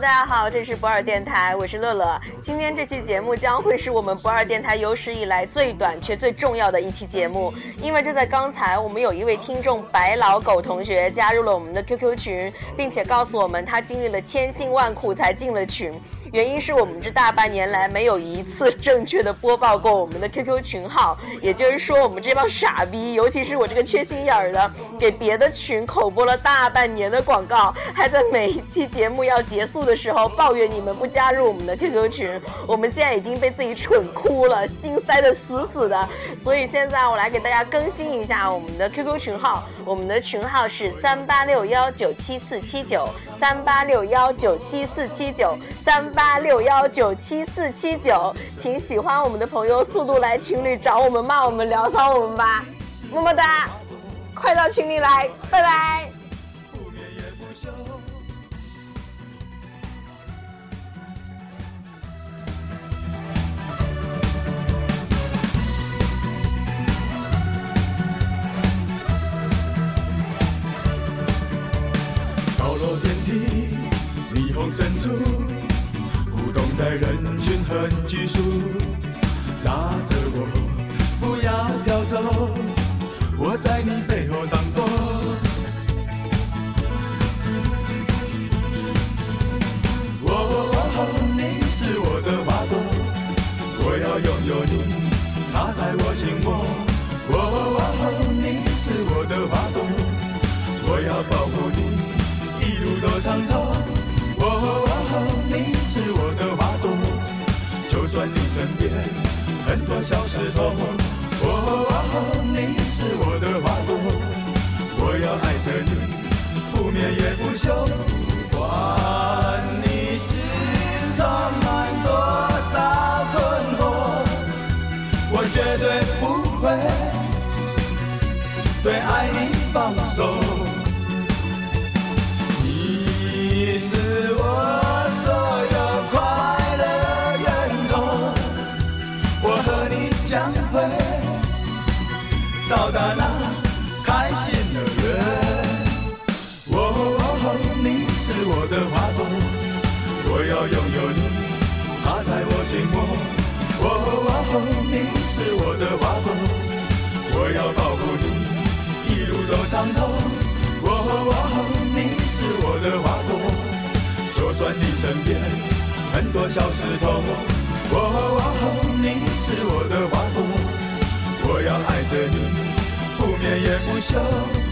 大家好，这是不二电台，我是乐乐。今天这期节目将会是我们不二电台有史以来最短却最重要的一期节目，因为就在刚才，我们有一位听众白老狗同学加入了我们的 QQ 群，并且告诉我们他经历了千辛万苦才进了群。原因是我们这大半年来没有一次 正确的播报过我们的 QQ 群号，也就是说，我们这帮傻逼，尤其是我这个缺心眼儿的，给别的群口播了大半年的广告，还在每一期节目要结束的时候抱怨你们不加入我们的 QQ 群。我们现在已经被自己蠢哭了，心塞的死死的。所以现在我来给大家更新一下我们的 QQ 群号，我们的群号是三八六幺九七四七九三八六幺九七四七九三。八六幺九七四七九，请喜欢我们的朋友速度来群里找我们，骂我们，聊骚我们吧，么么哒，快到群里来，拜拜。高楼电梯，霓虹深处。在人群很拘束，拉着我不要飘走，我在你背后挡风。哦，你是我的花朵，我要拥有你，插在我心窝。很多小石头。哦，你是我的花朵，我要爱着你，不眠也不休。不管你心中满多少困惑，我绝对不会对爱你放手。你是到达那开心的乐哦，你是我的花朵，我要拥有你，插在我心窝。哦，你是我的花朵，我要保护你，一路都畅通。哦，你是我的花朵。就算你身边很多小石头，哦，你是我的花朵，我要爱着你，不眠也不休。